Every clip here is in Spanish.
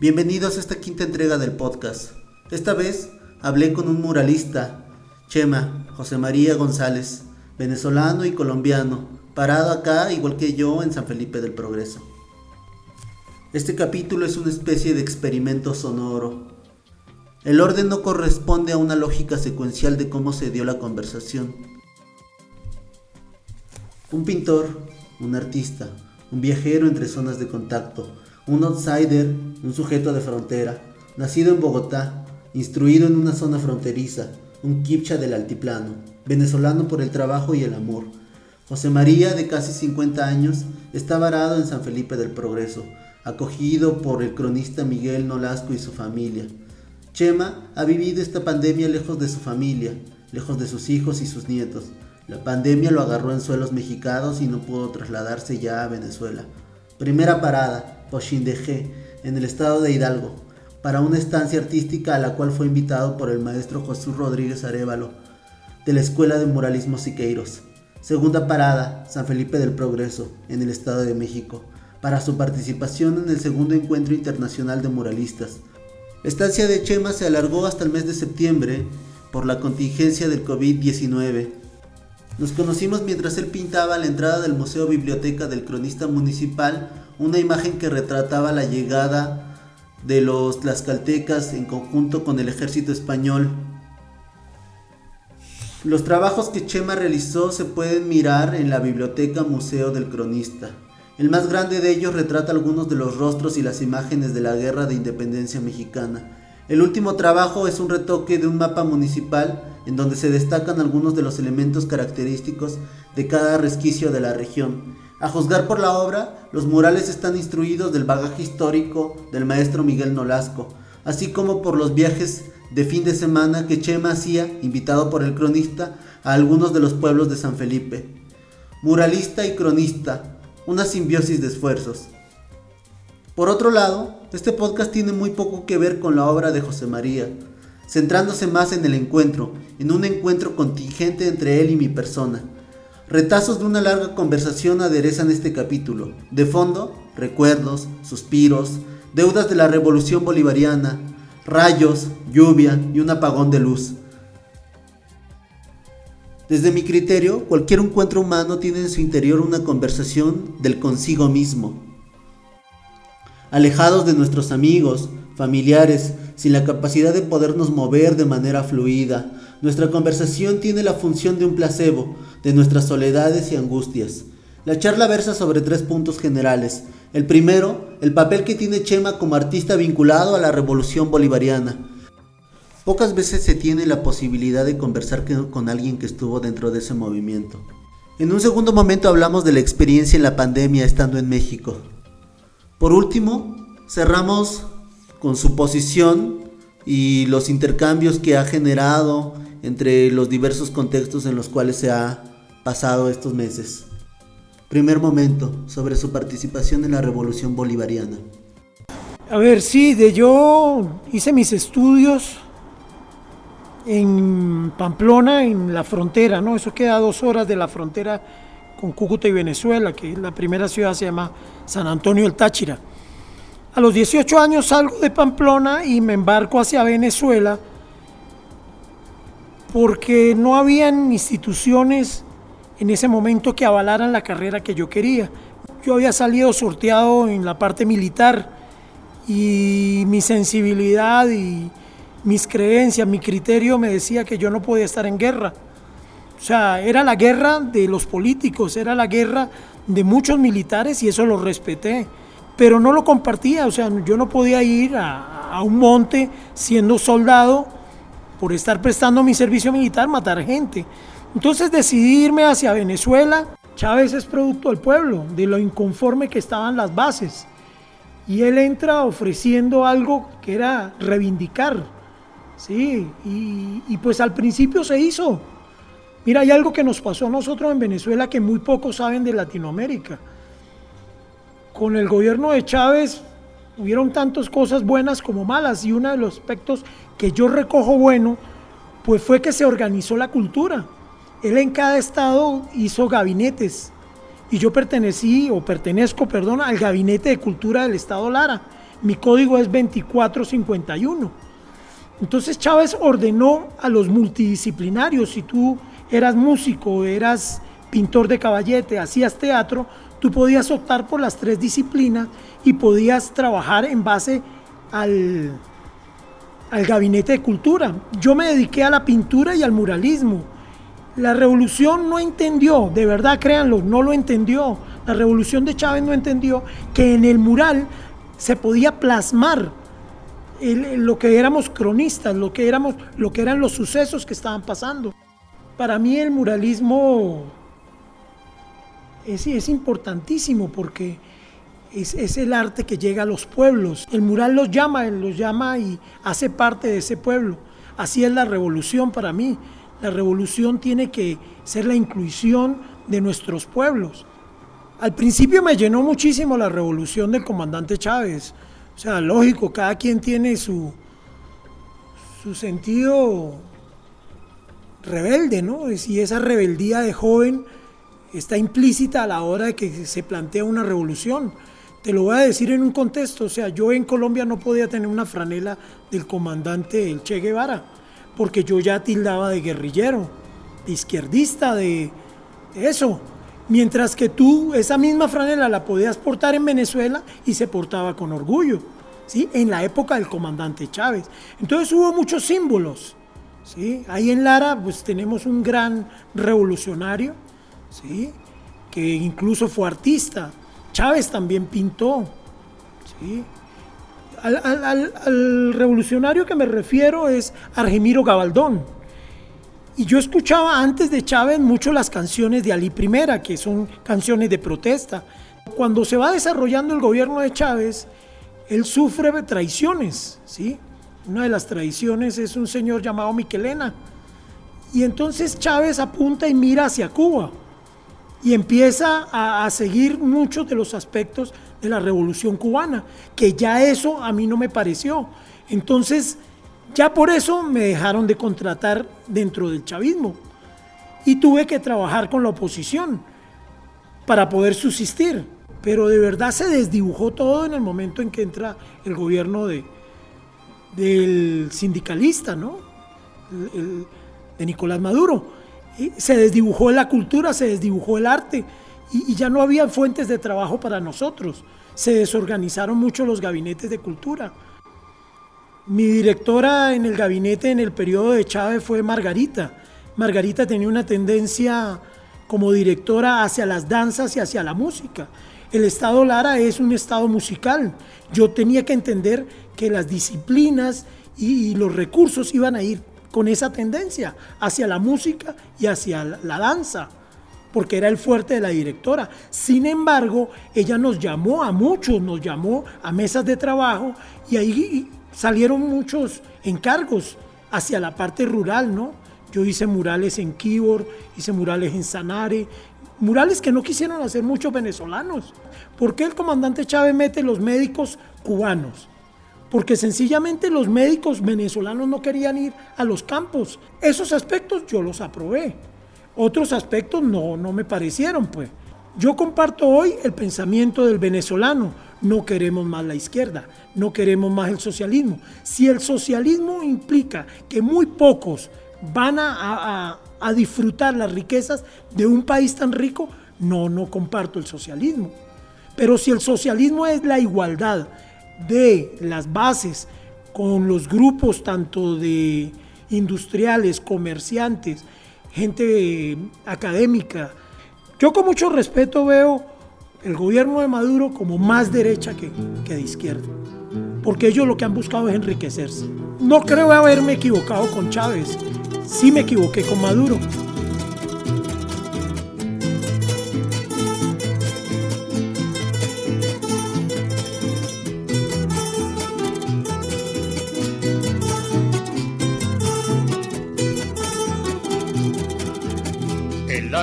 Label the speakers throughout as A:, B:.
A: Bienvenidos a esta quinta entrega del podcast. Esta vez hablé con un muralista, Chema, José María González, venezolano y colombiano, parado acá igual que yo en San Felipe del Progreso. Este capítulo es una especie de experimento sonoro. El orden no corresponde a una lógica secuencial de cómo se dio la conversación. Un pintor, un artista, un viajero entre zonas de contacto, un outsider, un sujeto de frontera, nacido en Bogotá, instruido en una zona fronteriza, un kipcha del altiplano, venezolano por el trabajo y el amor. José María, de casi 50 años, está varado en San Felipe del Progreso, acogido por el cronista Miguel Nolasco y su familia. Chema ha vivido esta pandemia lejos de su familia, lejos de sus hijos y sus nietos. La pandemia lo agarró en suelos mexicanos y no pudo trasladarse ya a Venezuela. Primera parada, G, en el estado de Hidalgo, para una estancia artística a la cual fue invitado por el maestro José Rodríguez Arevalo, de la Escuela de Muralismo Siqueiros. Segunda parada, San Felipe del Progreso, en el Estado de México, para su participación en el segundo encuentro internacional de muralistas. La estancia de Chema se alargó hasta el mes de septiembre por la contingencia del COVID-19. Nos conocimos mientras él pintaba la entrada del Museo Biblioteca del Cronista Municipal una imagen que retrataba la llegada de los tlaxcaltecas en conjunto con el ejército español. Los trabajos que Chema realizó se pueden mirar en la Biblioteca Museo del Cronista. El más grande de ellos retrata algunos de los rostros y las imágenes de la Guerra de Independencia Mexicana. El último trabajo es un retoque de un mapa municipal en donde se destacan algunos de los elementos característicos de cada resquicio de la región. A juzgar por la obra, los murales están instruidos del bagaje histórico del maestro Miguel Nolasco, así como por los viajes de fin de semana que Chema hacía, invitado por el cronista, a algunos de los pueblos de San Felipe. Muralista y cronista, una simbiosis de esfuerzos. Por otro lado, este podcast tiene muy poco que ver con la obra de José María, centrándose más en el encuentro, en un encuentro contingente entre él y mi persona Retazos de una larga conversación aderezan este capítulo. De fondo, recuerdos, suspiros, deudas de la revolución bolivariana, rayos, lluvia y un apagón de luz. Desde mi criterio, cualquier encuentro humano tiene en su interior una conversación del consigo mismo. Alejados de nuestros amigos, familiares, sin la capacidad de podernos mover de manera fluida, nuestra conversación tiene la función de un placebo, de nuestras soledades y angustias. La charla versa sobre tres puntos generales. El primero, el papel que tiene Chema como artista vinculado a la revolución bolivariana. Pocas veces se tiene la posibilidad de conversar con alguien que estuvo dentro de ese movimiento. En un segundo momento hablamos de la experiencia en la pandemia estando en México. Por último, cerramos con su posición y los intercambios que ha generado entre los diversos contextos en los cuales se ha pasado estos meses. Primer momento, sobre su participación en la Revolución Bolivariana.
B: A ver, sí, de yo hice mis estudios en Pamplona, en la frontera, ¿no? Eso queda a dos horas de la frontera con Cúcuta y Venezuela, que la primera ciudad se llama San Antonio el Táchira. A los 18 años salgo de Pamplona y me embarco hacia Venezuela porque no habían instituciones en ese momento que avalaran la carrera que yo quería. Yo había salido sorteado en la parte militar y mi sensibilidad y mis creencias, mi criterio me decía que yo no podía estar en guerra. O sea, era la guerra de los políticos, era la guerra de muchos militares y eso lo respeté, pero no lo compartía, o sea, yo no podía ir a, un monte siendo soldado por estar prestando mi servicio militar, matar gente. Entonces decidí irme hacia Venezuela. Chávez es producto del pueblo, de lo inconforme que estaban las bases. Y él entra ofreciendo algo que era reivindicar. Sí, y, y pues al principio se hizo. Mira, hay algo que nos pasó a nosotros en Venezuela que muy pocos saben de Latinoamérica. Con el gobierno de Chávez hubieron tantas cosas buenas como malas y uno de los aspectos que yo recojo bueno, pues fue que se organizó la cultura. Él en cada estado hizo gabinetes y yo pertenecí o pertenezco, perdón, al gabinete de cultura del estado Lara, mi código es 2451. Entonces Chávez ordenó a los multidisciplinarios, si tú eras músico, eras pintor de caballete, hacías teatro, tú podías optar por las tres disciplinas y podías trabajar en base al, al gabinete de cultura. Yo me dediqué a la pintura y al muralismo. La revolución no entendió, de verdad créanlo, no lo entendió. La revolución de Chávez no entendió que en el mural se podía plasmar lo que éramos cronistas, lo que, éramos, lo que eran los sucesos que estaban pasando. Para mí el muralismo es, es importantísimo porque es, es, el arte que llega a los pueblos. El mural los llama, los llama y hace parte de ese pueblo. Así es la revolución para mí. La revolución tiene que ser la inclusión de nuestros pueblos. Al principio me llenó muchísimo la revolución del comandante Chávez. O sea, lógico, cada quien tiene su, su sentido rebelde, ¿no? Y esa rebeldía de joven está implícita a la hora de que se plantea una revolución. Te lo voy a decir en un contexto, o sea, yo en Colombia no podía tener una franela del comandante el Che Guevara, porque yo ya tildaba de guerrillero, de izquierdista, de, eso. Mientras que tú esa misma franela la podías portar en Venezuela y se portaba con orgullo, ¿sí? En la época del comandante Chávez. Entonces hubo muchos símbolos, ¿sí? Ahí en Lara pues tenemos un gran revolucionario, ¿sí? Que incluso fue artista, Chávez también pintó. Al, revolucionario que me refiero es Argemiro Gabaldón. Y yo escuchaba antes de Chávez mucho las canciones de Ali I, que son canciones de protesta. Cuando se va desarrollando el gobierno de Chávez, él sufre traiciones, ¿sí? Una de las traiciones es un señor llamado Miquelena. Y entonces Chávez apunta y mira hacia Cuba y empieza a, seguir muchos de los aspectos de la revolución cubana, que ya eso a mí no me pareció. Entonces, ya por eso me dejaron de contratar dentro del chavismo y tuve que trabajar con la oposición para poder subsistir. Pero de verdad se desdibujó todo en el momento en que entra el gobierno de, del sindicalista, ¿no? de Nicolás Maduro se desdibujó la cultura, se desdibujó el arte y, ya no había fuentes de trabajo para nosotros. Se desorganizaron mucho los gabinetes de cultura. Mi directora en el gabinete en el periodo de Chávez fue Margarita. Margarita tenía una tendencia como directora hacia las danzas y hacia la música. El Estado Lara es un Estado musical. Yo tenía que entender que las disciplinas y los recursos iban a ir con esa tendencia hacia la música y hacia la danza, porque era el fuerte de la directora. Sin embargo, ella nos llamó a muchos, nos llamó a mesas de trabajo y ahí salieron muchos encargos hacia la parte rural, ¿no? Yo hice murales en Kibor, hice murales en Sanare, murales que no quisieron hacer muchos venezolanos. ¿Por qué el comandante Chávez mete los médicos cubanos? Porque sencillamente los médicos venezolanos no querían ir a los campos. Esos aspectos yo los aprobé. Otros aspectos no, no me parecieron, pues. Yo comparto hoy el pensamiento del venezolano. No queremos más la izquierda, no queremos más el socialismo. Si el socialismo implica que muy pocos van a, a disfrutar las riquezas de un país tan rico, no, no comparto el socialismo. Pero si el socialismo es la igualdad, de las bases con los grupos tanto de industriales, comerciantes, gente académica. Yo con mucho respeto veo el gobierno de Maduro como más derecha que, que de izquierda, porque ellos lo que han buscado es enriquecerse. No creo haberme equivocado con Chávez, sí me equivoqué con Maduro.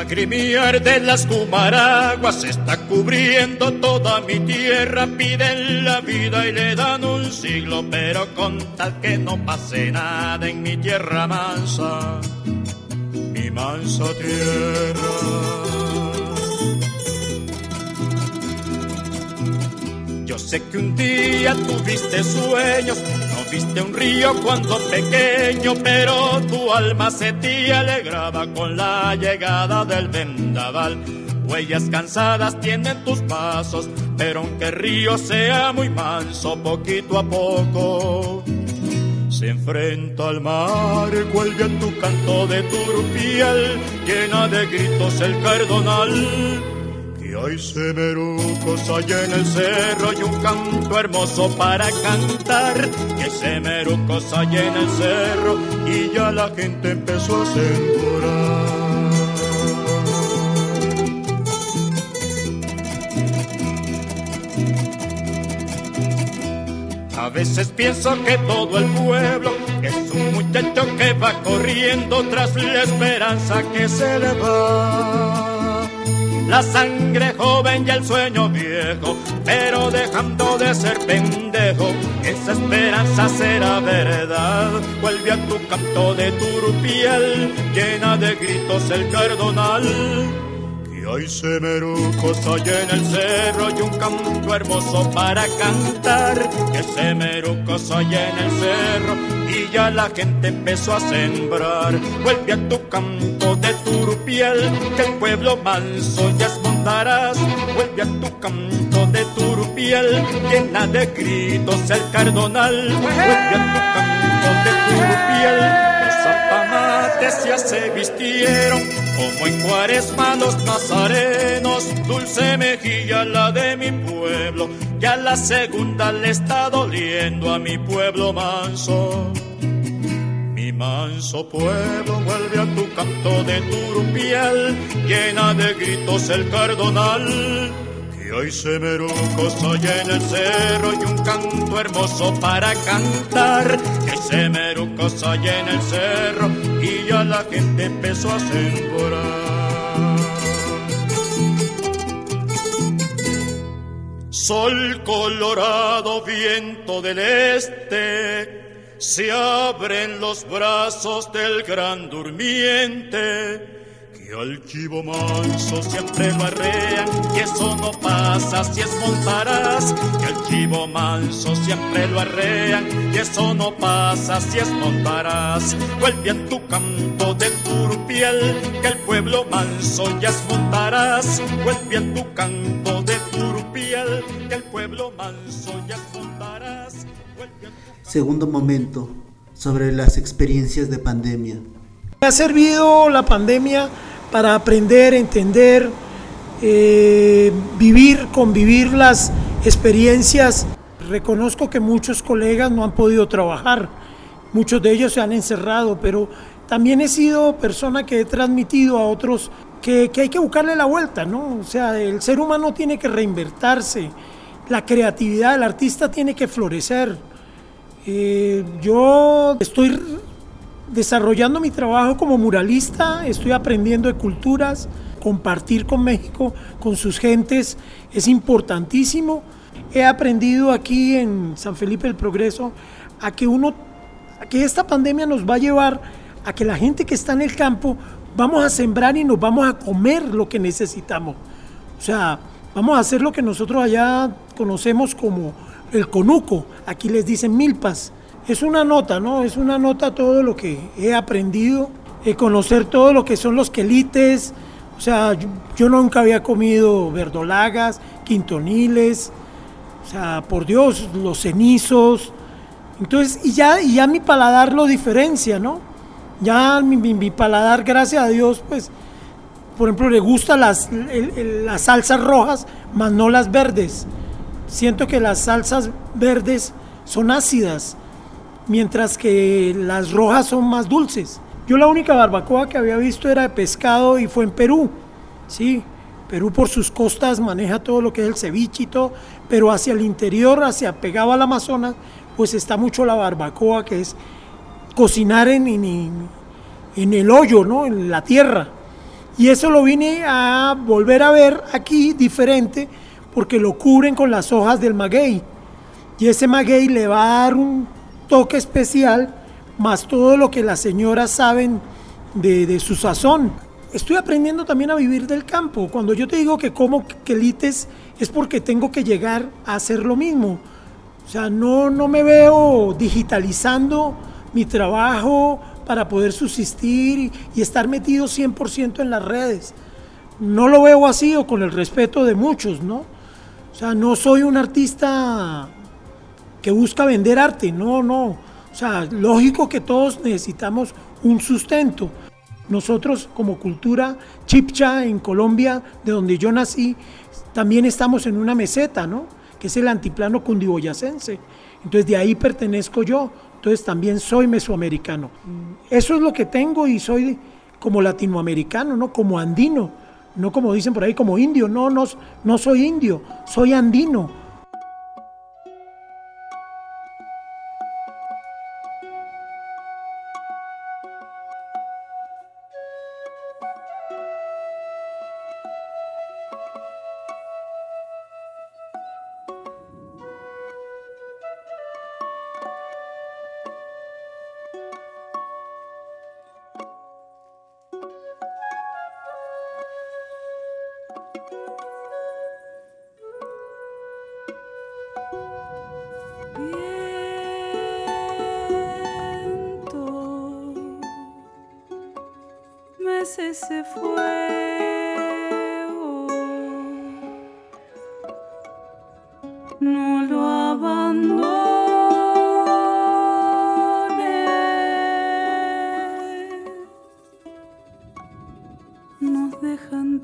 C: Lagrimiar de las cumaraguas está cubriendo toda mi tierra. Piden la vida y le dan un siglo, pero con tal que no pase nada en mi tierra mansa, mi mansa tierra. sé que un día tuviste sueños, viste un río cuando pequeño, pero tu alma se te alegraba con la llegada del vendaval. Huellas cansadas tienen tus pasos, pero aunque el río sea muy manso, poquito a poco se enfrenta al mar, cuelga tu canto de turpial, llena de gritos el cardonal. Hay semerucos allá en el cerro y un canto hermoso para cantar. Que semerucos allá en el cerro y ya la gente empezó a sembrar. A veces pienso que todo el pueblo es un muchacho que va corriendo tras la esperanza que se le va. La sangre joven y el sueño viejo, pero dejando de ser pendejo, esa esperanza será verdad. Vuelve a tu canto de turupiel, llena de gritos el cardonal hay semerucos allá en el cerro y un canto hermoso para cantar. Que semerucos allá en el cerro y ya la gente empezó a sembrar. Vuelve a tu canto de turupiel, que el pueblo manso ya montarás. Vuelve a tu canto de turupiel, llena de gritos el cardonal. Vuelve a tu canto de turupiel ya se vistieron como en cuaresma los nazarenos, dulce mejilla la de mi pueblo, ya la segunda le está doliendo a mi pueblo manso. Manso pueblo vuelve a tu canto de turupiel, llena de gritos el cardonal y hay semerucos allá en el cerro y un canto hermoso para cantar. Que hay semerucos allá en el cerro y ya la gente empezó a sembrar. Sol colorado, viento del este, se abren los brazos del gran durmiente y al chivo manso siempre lo arrean, y eso no pasa si es montarás. Que al chivo manso siempre lo arrean, y eso no pasa si es montarás. Vuelve en tu canto de turpiel, que el pueblo manso ya es montarás. Vuelve en tu canto de turpiel, que el pueblo manso ya es.
A: Segundo momento, sobre las experiencias de pandemia.
B: Me ha servido la pandemia para aprender, entender, eh, vivir, convivir las experiencias. Reconozco que muchos colegas no han podido trabajar, muchos de ellos se han encerrado, pero también he sido persona que he transmitido a otros que, hay que buscarle la vuelta, ¿no? O sea, el ser humano tiene que reinvertirse, la creatividad del artista tiene que florecer. Eh, yo estoy desarrollando mi trabajo como muralista, estoy aprendiendo de culturas, compartir con México, con sus gentes, es importantísimo. He aprendido aquí en San Felipe del Progreso a que uno, a que esta pandemia nos va a llevar a que la gente que está en el campo vamos a sembrar y nos vamos a comer lo que necesitamos. O sea, vamos a hacer lo que nosotros allá conocemos como el conuco, aquí les dicen milpas es una nota, ¿no? Es una nota todo lo que he aprendido, eh, conocer todo lo que son los quelites. O sea, yo, nunca había comido verdolagas, quintoniles, o sea, por Dios, los cenizos. Entonces, y ya, y ya mi paladar lo diferencia, ¿no? Ya mi, paladar, gracias a Dios, pues, por ejemplo, le gustan las, las salsas rojas, más no las verdes. Siento que las salsas verdes son ácidas mientras que las rojas son más dulces. Yo la única barbacoa que había visto era de pescado y fue en Perú. Sí, Perú por sus costas maneja todo lo que es el ceviche pero hacia el interior, hacia pegado al Amazonas, pues está mucho la barbacoa, que es cocinar en, en, el hoyo, ¿no? en la tierra. Y eso lo vine a volver a ver aquí diferente, porque lo cubren con las hojas del maguey. Y ese maguey le va a dar un toque especial, más todo lo que las señoras saben de, su sazón. estoy aprendiendo también a vivir del campo. Cuando yo te digo que como quelites es porque tengo que llegar a hacer lo mismo. O sea, no, no me veo digitalizando mi trabajo para poder subsistir y, estar metido 100% en las redes. No lo veo así o con el respeto de muchos, ¿no? O sea, no soy un artista que busca vender arte, no, no. O sea, lógico que todos necesitamos un sustento. Nosotros como cultura chipcha en Colombia, de donde yo nací, también estamos en una meseta, ¿no? Que es el antiplano cundiboyacense. Entonces de ahí pertenezco yo. Entonces también soy mesoamericano. Eso es lo que tengo y soy como latinoamericano, ¿no? Como andino. No como dicen por ahí, como indio. No, no, no soy indio, soy andino
D: se fue. No lo abandoné. Nos dejan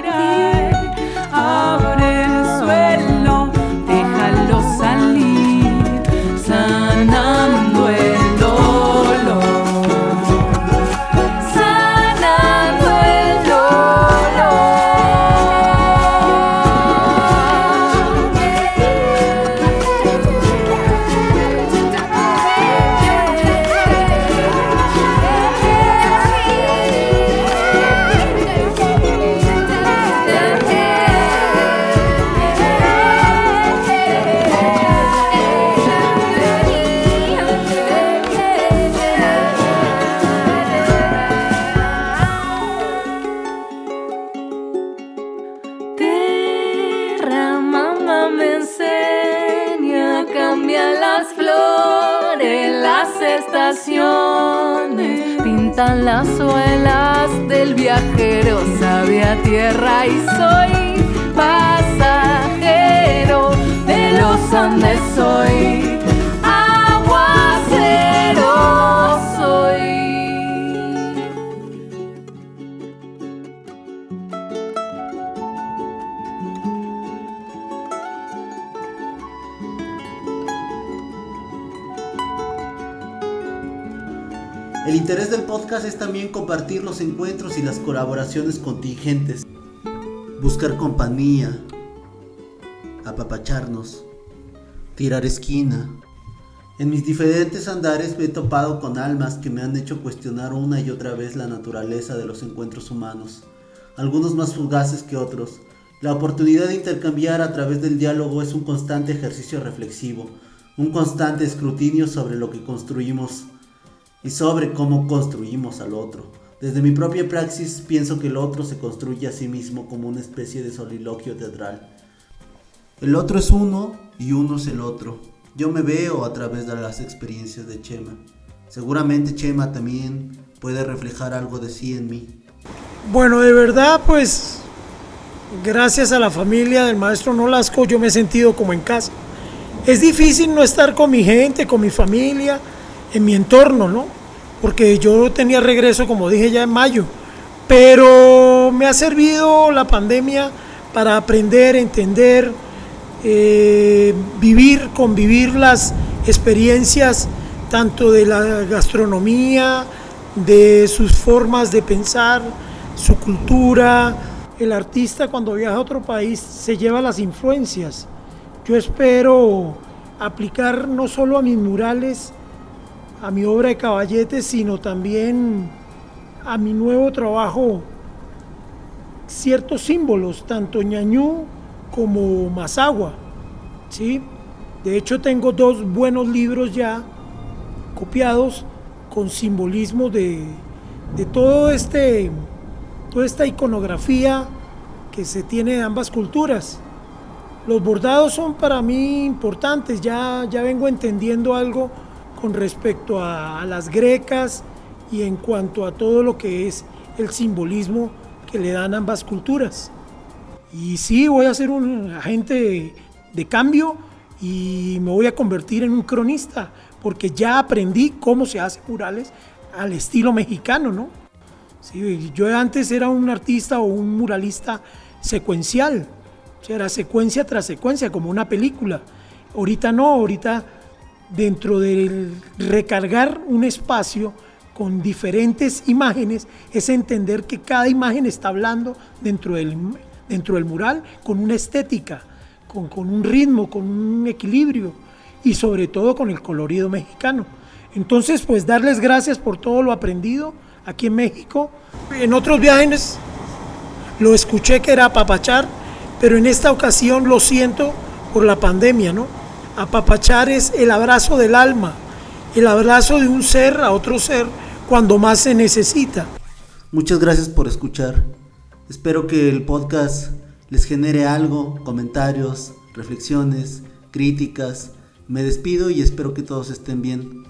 D: El
A: interés del podcast es también compartir los encuentros y las colaboraciones contingentes, buscar compañía, apapacharnos, tirar esquina. En mis diferentes andares me he topado con almas que me han hecho cuestionar una y otra vez la naturaleza de los encuentros humanos, algunos más fugaces que otros. La oportunidad de intercambiar a través del diálogo es un constante ejercicio reflexivo, un constante escrutinio sobre lo que construimos y sobre cómo construimos al otro. Desde mi propia praxis pienso que el otro se construye a sí mismo como una especie de soliloquio teatral. El otro es uno y uno es el otro. Yo me veo a través de las experiencias de Chema. Seguramente Chema también puede reflejar algo de sí en mí.
B: Bueno, de verdad, pues gracias a la familia del maestro Nolasco yo me he sentido como en casa. Es difícil no estar con mi gente, con mi familia, en mi entorno, ¿no? Porque yo tenía regreso, como dije ya en mayo, pero me ha servido la pandemia para aprender, entender, eh, vivir, convivir las experiencias tanto de la gastronomía, de sus formas de pensar, su cultura. El artista cuando viaja a otro país se lleva las influencias. Yo espero aplicar no solo a mis murales, a mi obra de caballetes, sino también a mi nuevo trabajo ciertos símbolos, tanto ñañú como Mazagua. ¿sí? De hecho, tengo dos buenos libros ya copiados con simbolismo de, de todo este, toda esta iconografía que se tiene de ambas culturas. Los bordados son para mí importantes, ya, ya vengo entendiendo algo con respecto a, las grecas y en cuanto a todo lo que es el simbolismo que le dan ambas culturas. Y sí, voy a ser un agente de cambio y me voy a convertir en un cronista, porque ya aprendí cómo se hace murales al estilo mexicano, ¿no? Sí, yo antes era un artista o un muralista secuencial, o sea, era secuencia tras secuencia, como una película. Ahorita no, ahorita dentro del recargar un espacio con diferentes imágenes, es entender que cada imagen está hablando dentro del, dentro del mural con una estética, con, con un ritmo, con un equilibrio y sobre todo con el colorido mexicano. Entonces, pues darles gracias por todo lo aprendido aquí en México. En otros viajes lo escuché que era apapachar, pero en esta ocasión lo siento por la pandemia, ¿no? Apapachar es el abrazo del alma, el abrazo de un ser a otro ser cuando más se necesita.
A: Muchas gracias por escuchar. Espero que el podcast les genere algo, comentarios, reflexiones, críticas. Me despido y espero que todos estén bien.